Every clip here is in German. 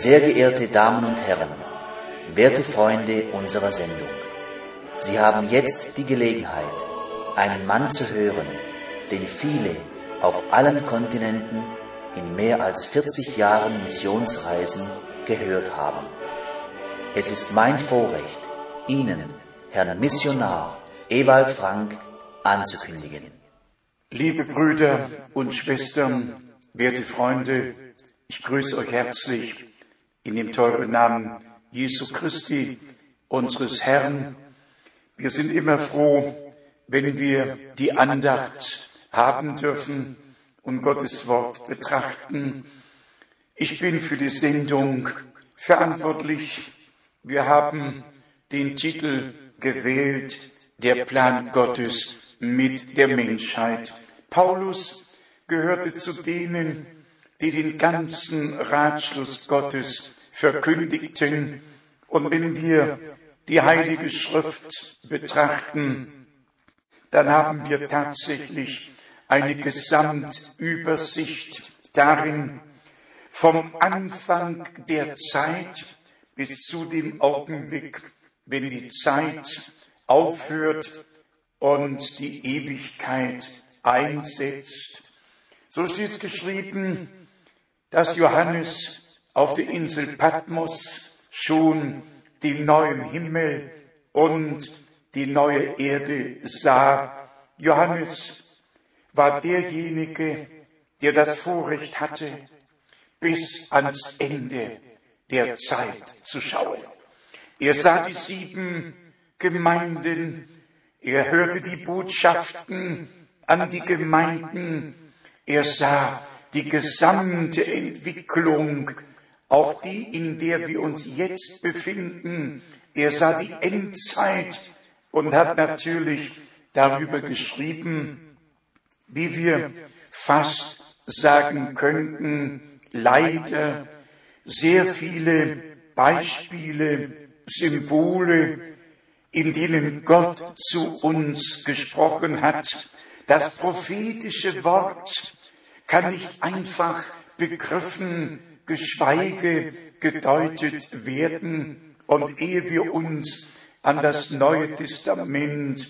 Sehr geehrte Damen und Herren, werte Freunde unserer Sendung, Sie haben jetzt die Gelegenheit, einen Mann zu hören, den viele auf allen Kontinenten in mehr als 40 Jahren Missionsreisen gehört haben. Es ist mein Vorrecht, Ihnen, Herrn Missionar Ewald Frank, anzukündigen. Liebe Brüder und Schwestern, werte Freunde, ich grüße euch herzlich in dem teuren Namen Jesu Christi, unseres Herrn. Wir sind immer froh, wenn wir die Andacht haben dürfen und Gottes Wort betrachten. Ich bin für die Sendung verantwortlich. Wir haben den Titel gewählt, der Plan Gottes mit der Menschheit. Paulus gehörte zu denen, die den ganzen Ratschluss Gottes verkündigten. Und wenn wir die Heilige Schrift betrachten, dann haben wir tatsächlich eine Gesamtübersicht darin, vom Anfang der Zeit bis zu dem Augenblick, wenn die Zeit aufhört und die Ewigkeit einsetzt. So steht geschrieben, dass Johannes auf der Insel Patmos schon den neuen Himmel und die neue Erde sah. Johannes war derjenige, der das Vorrecht hatte, bis ans Ende der Zeit zu schauen. Er sah die sieben Gemeinden, er hörte die Botschaften an die Gemeinden, er sah die gesamte Entwicklung, auch die, in der wir uns jetzt befinden. Er sah die Endzeit und hat natürlich darüber geschrieben, wie wir fast sagen könnten, leider sehr viele Beispiele, Symbole, in denen Gott zu uns gesprochen hat. Das prophetische Wort kann nicht einfach begriffen, geschweige gedeutet werden. Und ehe wir uns an das Neue Testament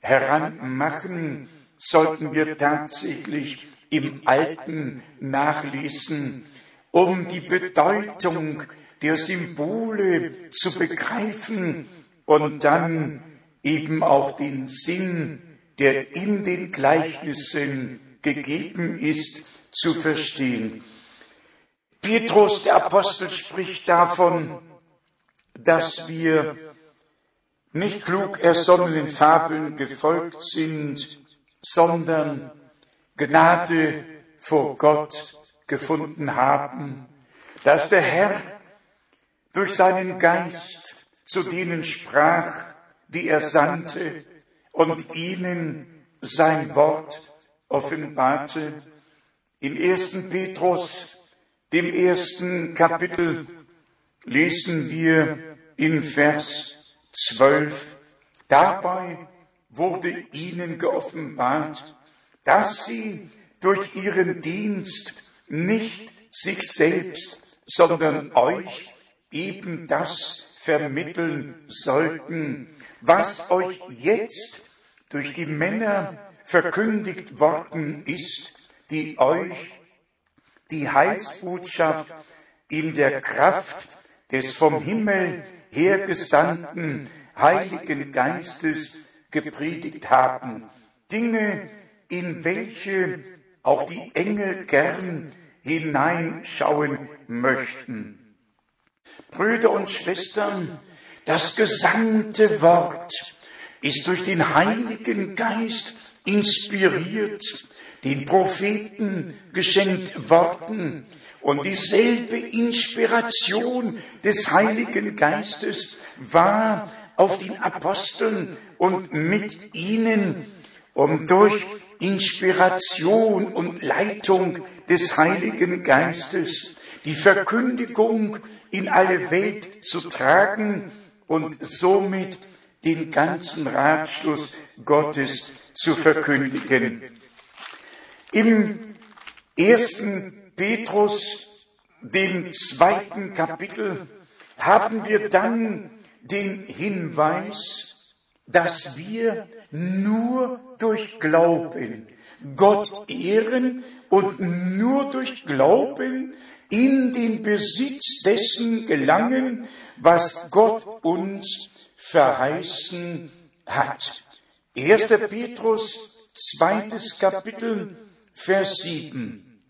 heranmachen, sollten wir tatsächlich im Alten nachlesen, um die Bedeutung der Symbole zu begreifen und dann eben auch den Sinn, der in den Gleichnissen gegeben ist, zu verstehen. Petrus, der Apostel, spricht davon, dass wir nicht klug ersonnenen Fabeln gefolgt sind, sondern Gnade vor Gott gefunden haben, dass der Herr durch seinen Geist zu denen sprach, die er sandte und ihnen sein Wort offenbarte. Im ersten Petrus, dem ersten Kapitel, lesen wir in Vers 12, dabei wurde ihnen geoffenbart, dass sie durch ihren Dienst nicht sich selbst, sondern euch eben das vermitteln sollten, was euch jetzt durch die Männer verkündigt worden ist, die euch die Heilsbotschaft in der Kraft des vom Himmel hergesandten Heiligen Geistes gepredigt haben. Dinge, in welche auch die Engel gern hineinschauen möchten. Brüder und Schwestern, das gesamte Wort ist durch den Heiligen Geist inspiriert, den Propheten geschenkt worden. Und dieselbe Inspiration des Heiligen Geistes war auf den Aposteln und mit ihnen, um durch Inspiration und Leitung des Heiligen Geistes die Verkündigung in alle Welt zu tragen und somit den ganzen Ratschluss Gottes zu verkündigen. Im ersten Petrus dem zweiten Kapitel haben wir dann den Hinweis, dass wir nur durch Glauben Gott ehren und nur durch Glauben in den Besitz dessen gelangen, was Gott uns verheißen hat. 1. Petrus, zweites Kapitel, Vers 7.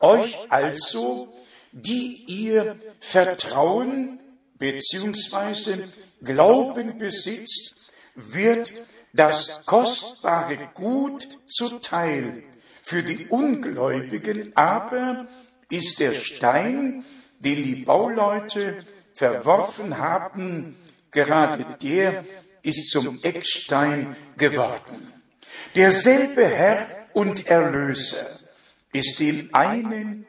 Euch also, die ihr Vertrauen bzw. Glauben besitzt, wird das kostbare Gut zuteil. Für die Ungläubigen aber ist der Stein, den die Bauleute verworfen haben, gerade der ist zum Eckstein geworden. Derselbe Herr und Erlöser ist den einen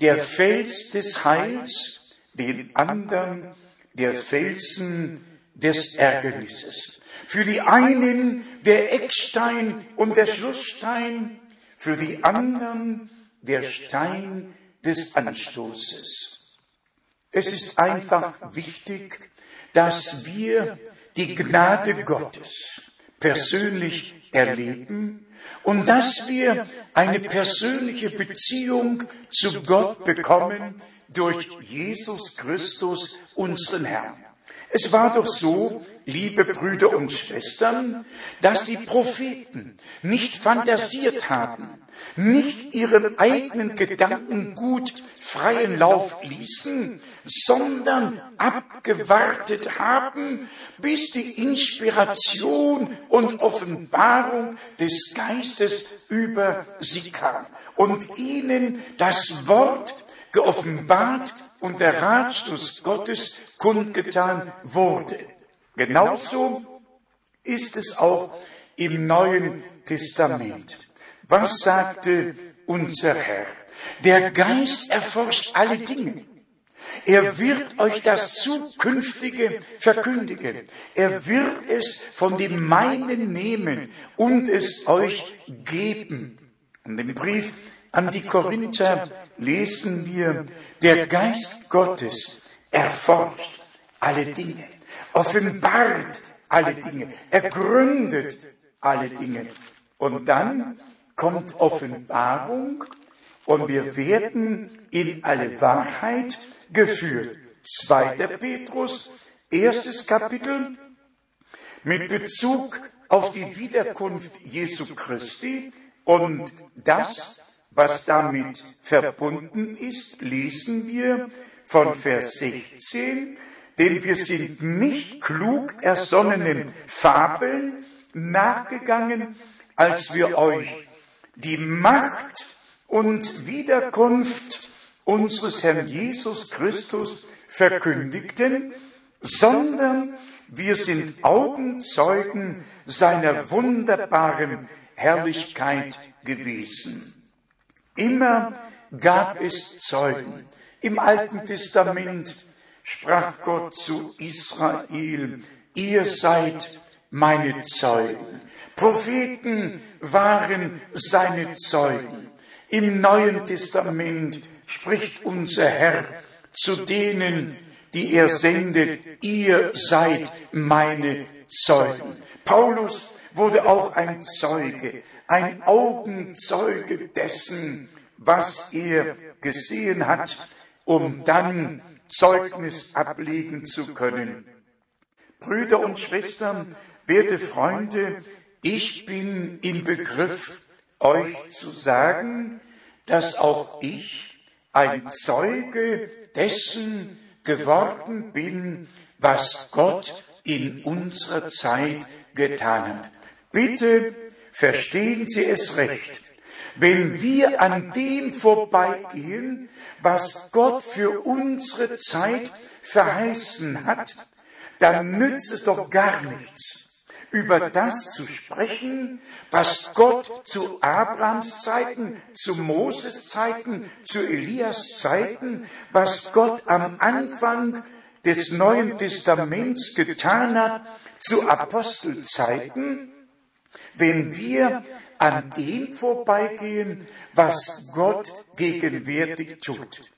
der Fels des Heils, den anderen der Felsen des Ärgernisses. Für die einen der Eckstein und der Schlussstein, für die anderen der Stein des Anstoßes. Es ist einfach wichtig, dass wir die Gnade Gottes persönlich erleben und dass wir eine persönliche Beziehung zu Gott bekommen durch Jesus Christus, unseren Herrn. Es war doch so, liebe Brüder und Schwestern, dass die Propheten nicht fantasiert haben, nicht ihren eigenen Gedanken gut freien Lauf ließen, sondern abgewartet haben, bis die Inspiration und Offenbarung des Geistes über sie kam und ihnen das Wort geoffenbart und der Ratschluss Gottes kundgetan wurde. Genauso ist es auch im Neuen Testament. Was sagte unser Herr? Der Geist erforscht alle Dinge. Er wird euch das Zukünftige verkündigen. Er wird es von dem Meinen nehmen und es euch geben. Und im Brief an die Korinther lesen wir, der Geist Gottes erforscht alle Dinge, offenbart alle Dinge, ergründet alle Dinge. Und dann kommt Offenbarung und wir werden in alle Wahrheit geführt. Zweiter Petrus, erstes Kapitel, mit Bezug auf die Wiederkunft Jesu Christi und das, was damit verbunden ist, lesen wir von Vers 16, denn wir sind nicht klug ersonnenen Fabeln nachgegangen, als wir euch die Macht und Wiederkunft unseres Herrn Jesus Christus verkündigten, sondern wir sind Augenzeugen seiner wunderbaren Herrlichkeit gewesen. Immer gab es Zeugen. Im Alten Testament sprach Gott zu Israel, ihr seid meine Zeugen. Propheten waren seine Zeugen. Im Neuen Testament spricht unser Herr zu denen, die er sendet, ihr seid meine Zeugen. Paulus wurde auch ein Zeuge, ein Augenzeuge dessen, was er gesehen hat, um dann Zeugnis ablegen zu können. Brüder und Schwestern, werte Freunde, ich bin im Begriff, euch zu sagen, dass auch ich ein Zeuge dessen geworden bin, was Gott in unserer Zeit getan hat. Bitte verstehen Sie es recht. Wenn wir an dem vorbeigehen, was Gott für unsere Zeit verheißen hat, dann nützt es doch gar nichts, über das zu sprechen, was Gott zu Abrahams Zeiten, zu Moses Zeiten, zu Elias Zeiten, was Gott am Anfang des Neuen Testaments getan hat, zu Apostelzeiten, wenn wir an dem vorbeigehen, was Gott gegenwärtig tut.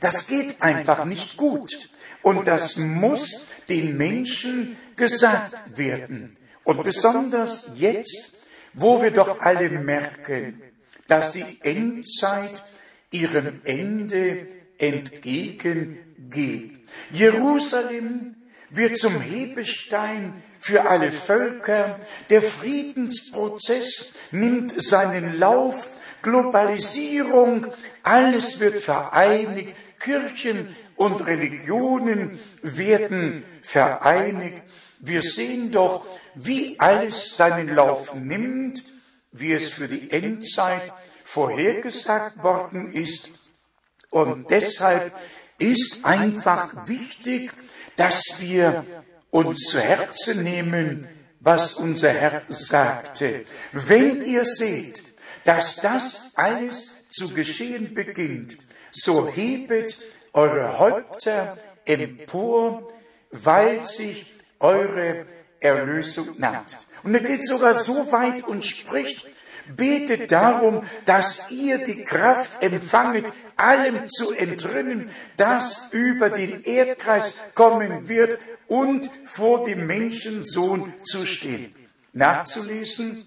Das geht einfach nicht gut. Und das muss den Menschen gesagt werden. Und besonders jetzt, wo wir doch alle merken, dass die Endzeit ihrem Ende entgegengeht. Jerusalem wird zum Hebestein für alle Völker. Der Friedensprozess nimmt seinen Lauf. Globalisierung, alles wird vereinigt. Kirchen und Religionen werden vereinigt. Wir sehen doch, wie alles seinen Lauf nimmt, wie es für die Endzeit vorhergesagt worden ist. Und deshalb ist einfach wichtig, dass wir uns zu Herzen nehmen, was unser Herr sagte. Wenn ihr seht, dass das alles zu geschehen beginnt, so hebet eure Häupter empor, weil sich eure Erlösung naht. Und er geht sogar so weit und spricht, betet darum, dass ihr die Kraft empfanget, allem zu entrinnen, das über den Erdkreis kommen wird und vor dem Menschensohn zu stehen. Nachzulesen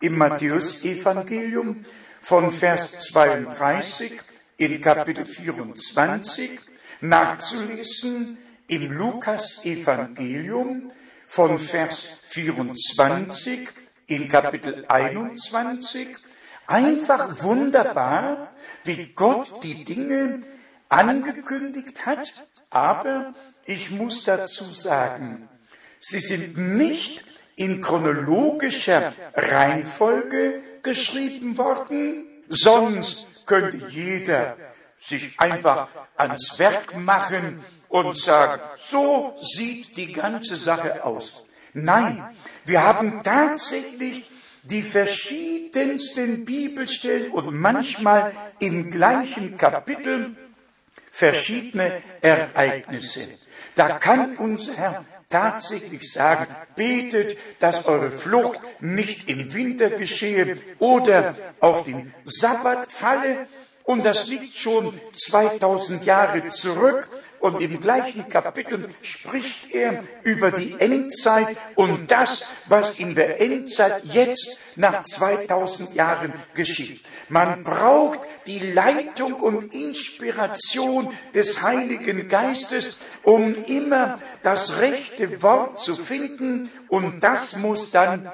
im Matthäus-Evangelium von Vers 32 in Kapitel 24, nachzulesen im Lukas-Evangelium von Vers 24 in Kapitel 21. Einfach wunderbar, wie Gott die Dinge angekündigt hat, aber ich muss dazu sagen, sie sind nicht in chronologischer Reihenfolge geschrieben worden, sonst könnte jeder sich einfach ans Werk machen und sagen, so sieht die ganze Sache aus. Nein, wir haben tatsächlich die verschiedensten Bibelstellen und manchmal im gleichen Kapitel verschiedene Ereignisse. Da kann unser Herr tatsächlich sagen, betet, dass eure Flucht nicht im Winter geschehe oder auf den Sabbat falle. Und das liegt schon 2000 Jahre zurück. Und im gleichen Kapitel spricht er über die Endzeit und das, was in der Endzeit jetzt nach 2000 Jahren geschieht. Man braucht die Leitung und Inspiration des Heiligen Geistes, um immer das rechte Wort zu finden und das muss dann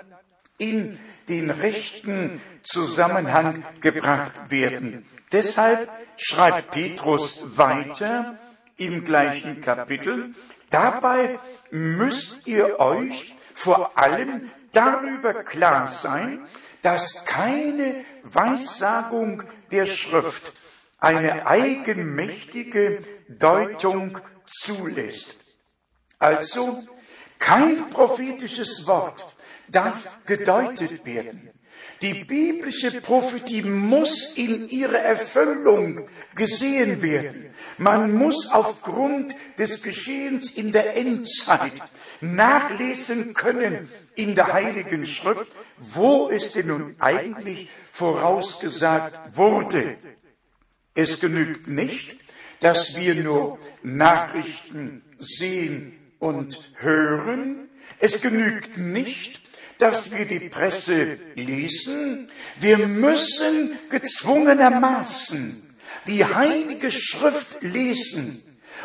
in den rechten Zusammenhang gebracht werden. Deshalb schreibt Petrus weiter, im gleichen Kapitel. Dabei müsst ihr euch vor allem darüber klar sein, dass keine Weissagung der Schrift eine eigenmächtige Deutung zulässt. Also kein prophetisches Wort darf gedeutet werden. Die biblische Prophetie muss in ihrer Erfüllung gesehen werden. Man muss aufgrund des Geschehens in der Endzeit nachlesen können in der Heiligen Schrift, wo es denn nun eigentlich vorausgesagt wurde. Es genügt nicht, dass wir nur Nachrichten sehen und hören. Es genügt nicht, dass wir die Presse lesen. Wir müssen gezwungenermaßen die Heilige Schrift lesen,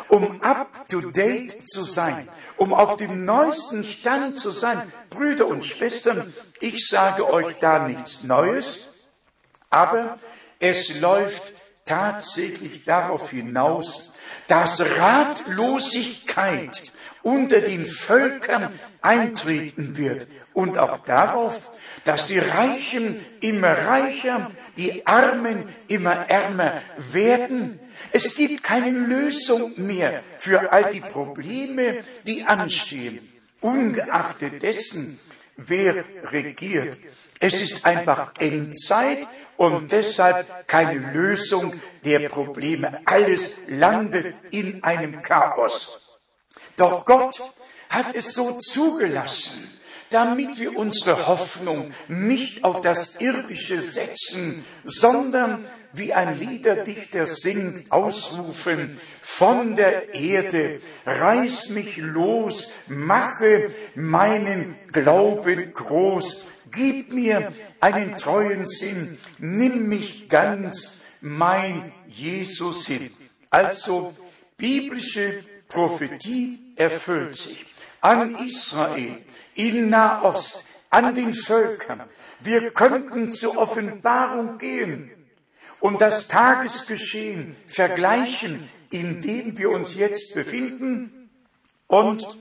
um up-to-date zu sein, um auf dem neuesten Stand zu sein. Brüder und Schwestern, ich sage euch da nichts Neues, aber es läuft tatsächlich darauf hinaus, dass Ratlosigkeit unter den Völkern eintreten wird und auch darauf, dass die Reichen immer reicher, die Armen immer ärmer werden. Es gibt keine Lösung mehr für all die Probleme, die anstehen, ungeachtet dessen, wer regiert. Es ist einfach Endzeit und deshalb keine Lösung der Probleme. Alles landet in einem Chaos. Doch Gott hat es so zugelassen, damit wir unsere Hoffnung nicht auf das Irdische setzen, sondern wie ein Liederdichter singt, ausrufen, von der Erde, reiß mich los, mache meinen Glauben groß, gib mir einen treuen Sinn, nimm mich ganz, mein Jesus hin. Also biblische Prophetie erfüllt sich an Israel, in Nahost, an den Völkern. Wir könnten zur Offenbarung gehen und das Tagesgeschehen vergleichen, in dem wir uns jetzt befinden. Und,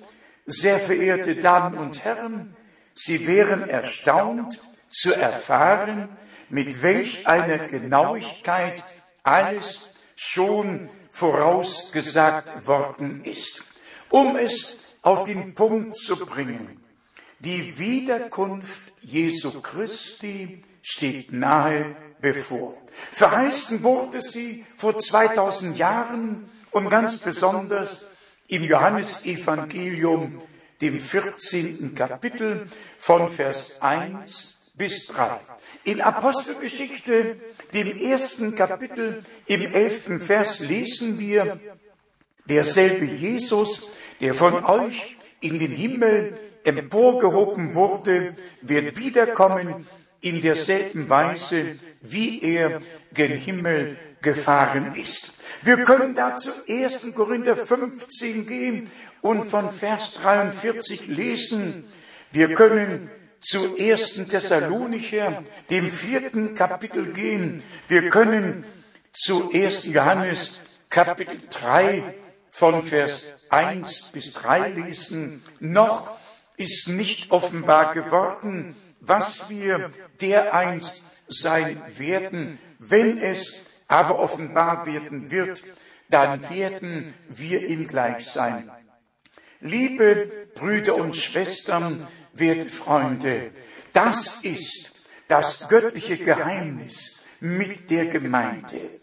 sehr verehrte Damen und Herren, Sie wären erstaunt zu erfahren, mit welch einer Genauigkeit alles schon vorausgesagt worden ist. Um es auf den Punkt zu bringen, die Wiederkunft Jesu Christi steht nahe bevor. Verheißen wurde sie vor 2000 Jahren und ganz besonders im Johannesevangelium, dem 14. Kapitel von Vers 1 bis 3. In Apostelgeschichte, dem ersten Kapitel, im elften Vers lesen wir, derselbe Jesus, der von euch in den Himmel emporgehoben wurde, wird wiederkommen in derselben Weise, wie er gen Himmel gefahren ist. Wir können dazu 1. Korinther 15 gehen und von Vers 43 lesen. Wir können zu 1. Thessalonicher, dem vierten Kapitel gehen. Wir können zu 1. Johannes, Kapitel 3, von Vers 1 bis 3 lesen. Noch ist nicht offenbar geworden, was wir dereinst sein werden. Wenn es aber offenbar werden wird, dann werden wir ihm gleich sein. Liebe Brüder und Schwestern, werte Freunde, das ist das göttliche Geheimnis mit der Gemeinde.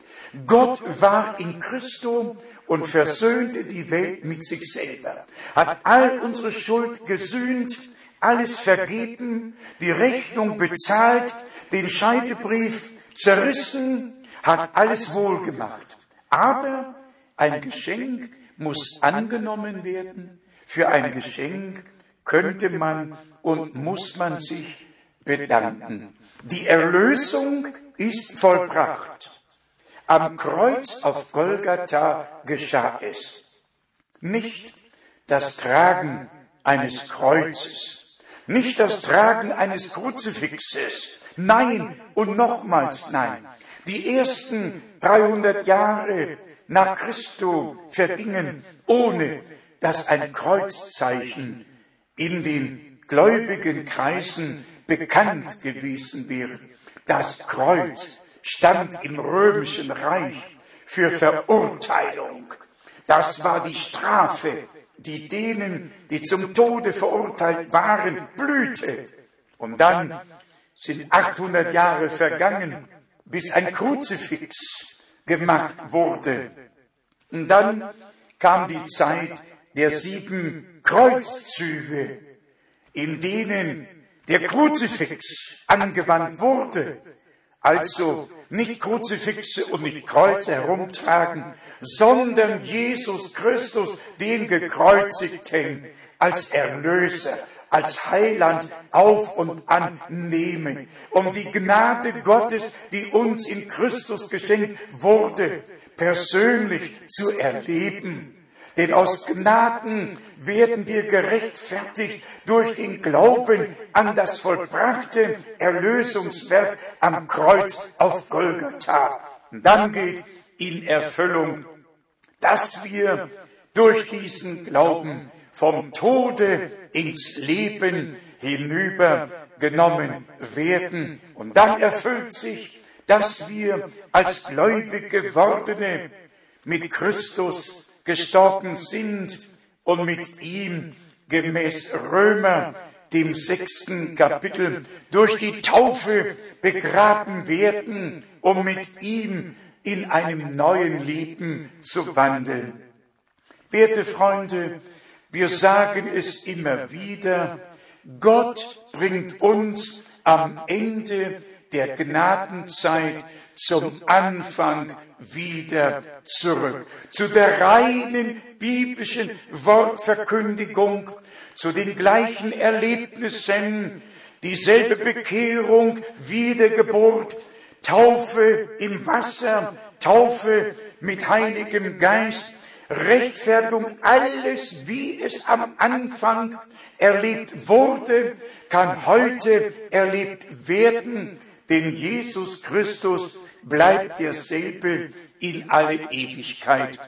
Gott war in Christo und versöhnte die Welt mit sich selber, hat all unsere Schuld gesühnt, alles vergeben, die Rechnung bezahlt, den Scheidebrief zerrissen, hat alles wohlgemacht. Aber ein Geschenk muss angenommen werden. Für ein Geschenk könnte man und muss man sich bedanken. Die Erlösung ist vollbracht. Am Kreuz auf Golgatha geschah es. Nicht das Tragen eines Kreuzes, nicht das Tragen eines Kruzifixes, nein und nochmals nein. Die ersten 300 Jahre nach Christo vergingen, ohne dass ein Kreuzzeichen in den gläubigen Kreisen bekannt gewesen wäre. Das Kreuz stand im römischen Reich für Verurteilung. Das war die Strafe, die denen, die zum Tode verurteilt waren, blühte. Und dann sind 800 Jahre vergangen, bis ein Kruzifix gemacht wurde. Und dann kam die Zeit der sieben Kreuzzüge, in denen der Kruzifix angewandt wurde. Also nicht Kruzifixe und nicht Kreuze herumtragen, sondern Jesus Christus, den gekreuzigten, als Erlöser, als Heiland auf und annehmen, um die Gnade Gottes, die uns in Christus geschenkt wurde, persönlich zu erleben. Denn aus Gnaden werden wir gerechtfertigt durch den Glauben an das vollbrachte Erlösungswerk am Kreuz auf Golgatha. Und dann geht in Erfüllung, dass wir durch diesen Glauben vom Tode ins Leben hinübergenommen werden. Und dann erfüllt sich, dass wir als gläubig gewordene mit Christus gestorben sind und mit ihm gemäß Römer, dem sechsten Kapitel, durch die Taufe begraben werden, um mit ihm in einem neuen Leben zu wandeln. Werte Freunde, wir sagen es immer wieder, Gott bringt uns am Ende der Gnadenzeit zum Anfang wieder zurück. Zu der reinen biblischen Wortverkündigung, zu den gleichen Erlebnissen, dieselbe Bekehrung, Wiedergeburt, Taufe im Wasser, Taufe mit Heiligem Geist, Rechtfertigung, alles, wie es am Anfang erlebt wurde, kann heute erlebt werden, denn Jesus Christus bleibt derselbe in alle Ewigkeit.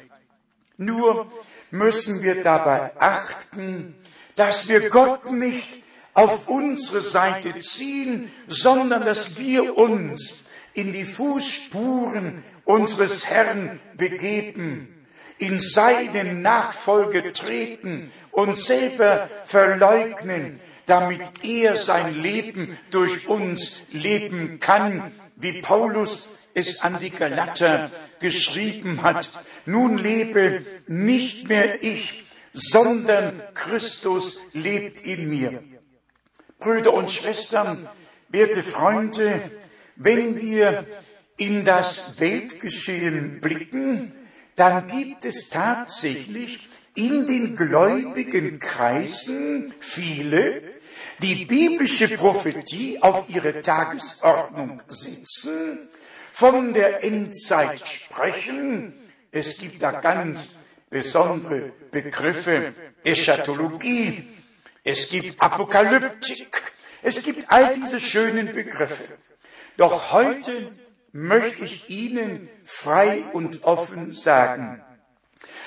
Nur müssen wir dabei achten, dass wir Gott nicht auf unsere Seite ziehen, sondern dass wir uns in die Fußspuren unseres Herrn begeben in seine Nachfolge treten und selber verleugnen, damit er sein Leben durch uns leben kann, wie Paulus es an die Galater geschrieben hat. Nun lebe nicht mehr ich, sondern Christus lebt in mir. Brüder und Schwestern, werte Freunde, wenn wir in das Weltgeschehen blicken, dann gibt es tatsächlich in den gläubigen Kreisen viele, die biblische Prophetie auf ihre Tagesordnung setzen, von der Endzeit sprechen. Es gibt da ganz besondere Begriffe, Eschatologie, es gibt Apokalyptik, es gibt all diese schönen Begriffe. Doch heute möchte ich Ihnen frei und offen sagen,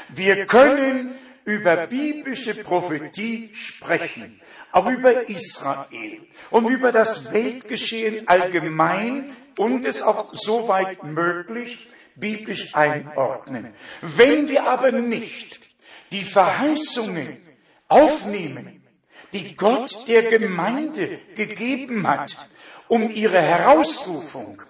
wir können über biblische Prophetie sprechen, auch über Israel und über das Weltgeschehen allgemein und es auch soweit möglich biblisch einordnen. Wenn wir aber nicht die Verheißungen aufnehmen, die Gott der Gemeinde gegeben hat, um ihre Herausrufung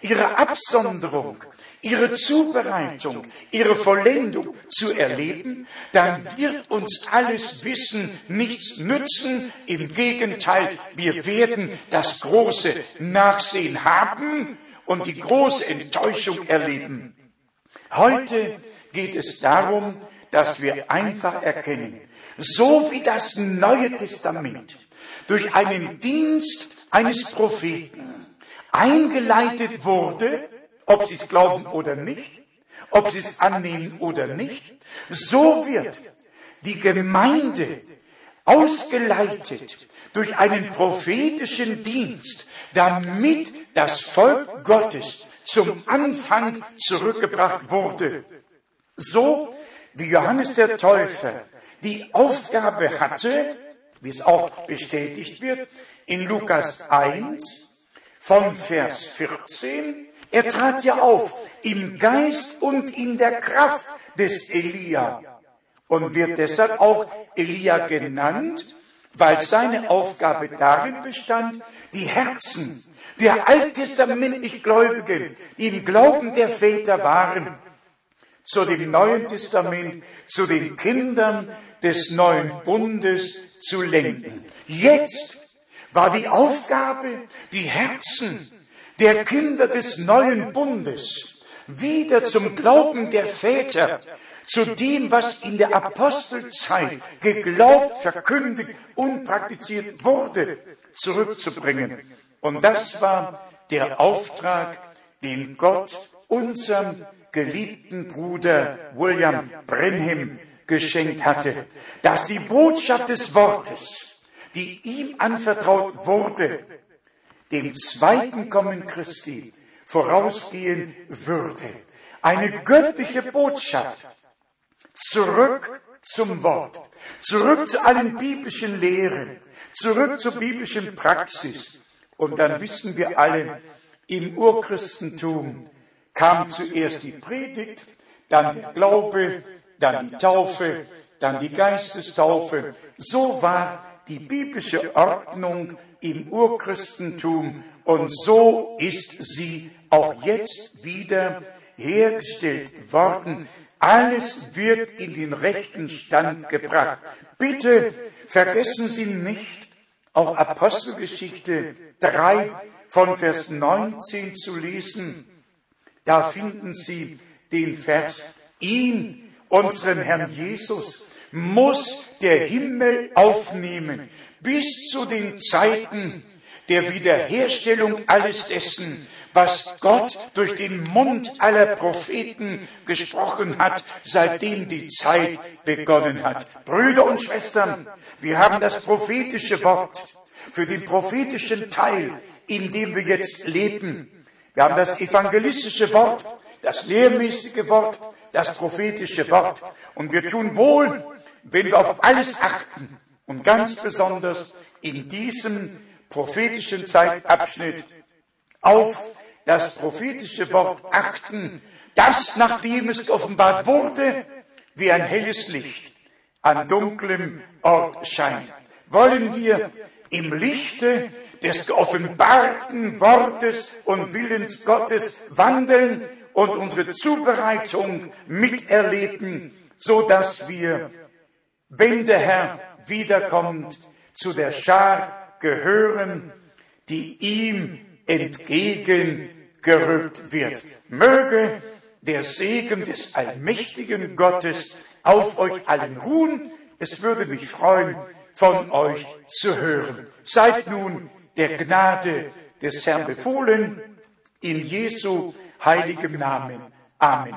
ihre Absonderung, ihre Zubereitung, ihre Vollendung zu erleben, dann wird uns alles Wissen nichts nützen. Im Gegenteil, wir werden das große Nachsehen haben und die große Enttäuschung erleben. Heute geht es darum, dass wir einfach erkennen, so wie das Neue Testament durch einen Dienst eines Propheten eingeleitet wurde, ob sie es glauben oder nicht, ob sie es annehmen oder nicht, so wird die Gemeinde ausgeleitet durch einen prophetischen Dienst, damit das Volk Gottes zum Anfang zurückgebracht wurde. So wie Johannes der Täufer die Aufgabe hatte, wie es auch bestätigt wird, in Lukas 1, von Vers 14. Er trat ja auf im Geist und in der Kraft des Elia und wird deshalb auch Elia genannt, weil seine Aufgabe darin bestand, die Herzen der alttestamentlich Gläubigen, die im Glauben der Väter waren, zu dem Neuen Testament, zu den Kindern des neuen Bundes zu lenken. Jetzt war die Aufgabe, die Herzen der Kinder des neuen Bundes wieder zum Glauben der Väter, zu dem, was in der Apostelzeit geglaubt, verkündigt und praktiziert wurde, zurückzubringen. Und das war der Auftrag, den Gott unserem geliebten Bruder William Brenham geschenkt hatte, dass die Botschaft des Wortes die ihm anvertraut wurde, dem zweiten Kommen Christi vorausgehen würde. Eine göttliche Botschaft. Zurück zum Wort. Zurück zu allen biblischen Lehren. Zurück zur biblischen Praxis. Und dann wissen wir alle, im Urchristentum kam zuerst die Predigt, dann der Glaube, dann die Taufe, dann die Geistestaufe. So war die biblische Ordnung im Urchristentum und so ist sie auch jetzt wieder hergestellt worden. Alles wird in den rechten Stand gebracht. Bitte vergessen Sie nicht, auch Apostelgeschichte 3 von Vers 19 zu lesen. Da finden Sie den Vers, ihn, unseren Herrn Jesus, muss der Himmel aufnehmen bis zu den Zeiten der Wiederherstellung alles dessen, was Gott durch den Mund aller Propheten gesprochen hat, seitdem die Zeit begonnen hat. Brüder und Schwestern, wir haben das prophetische Wort für den prophetischen Teil, in dem wir jetzt leben. Wir haben das evangelistische Wort, das lehrmäßige Wort, das prophetische Wort. Und wir tun wohl, wenn wir auf alles achten und ganz besonders in diesem prophetischen Zeitabschnitt auf das prophetische Wort achten, das, nachdem es geoffenbart wurde, wie ein helles Licht an dunklem Ort scheint. Wollen wir im Lichte des geoffenbarten Wortes und Willens Gottes wandeln und unsere Zubereitung miterleben, so dass wir, wenn der Herr wiederkommt, zu der Schar gehören, die ihm entgegengerückt wird. Möge der Segen des allmächtigen Gottes auf euch allen ruhen. Es würde mich freuen, von euch zu hören. Seid nun der Gnade des Herrn befohlen, in Jesu heiligem Namen. Amen.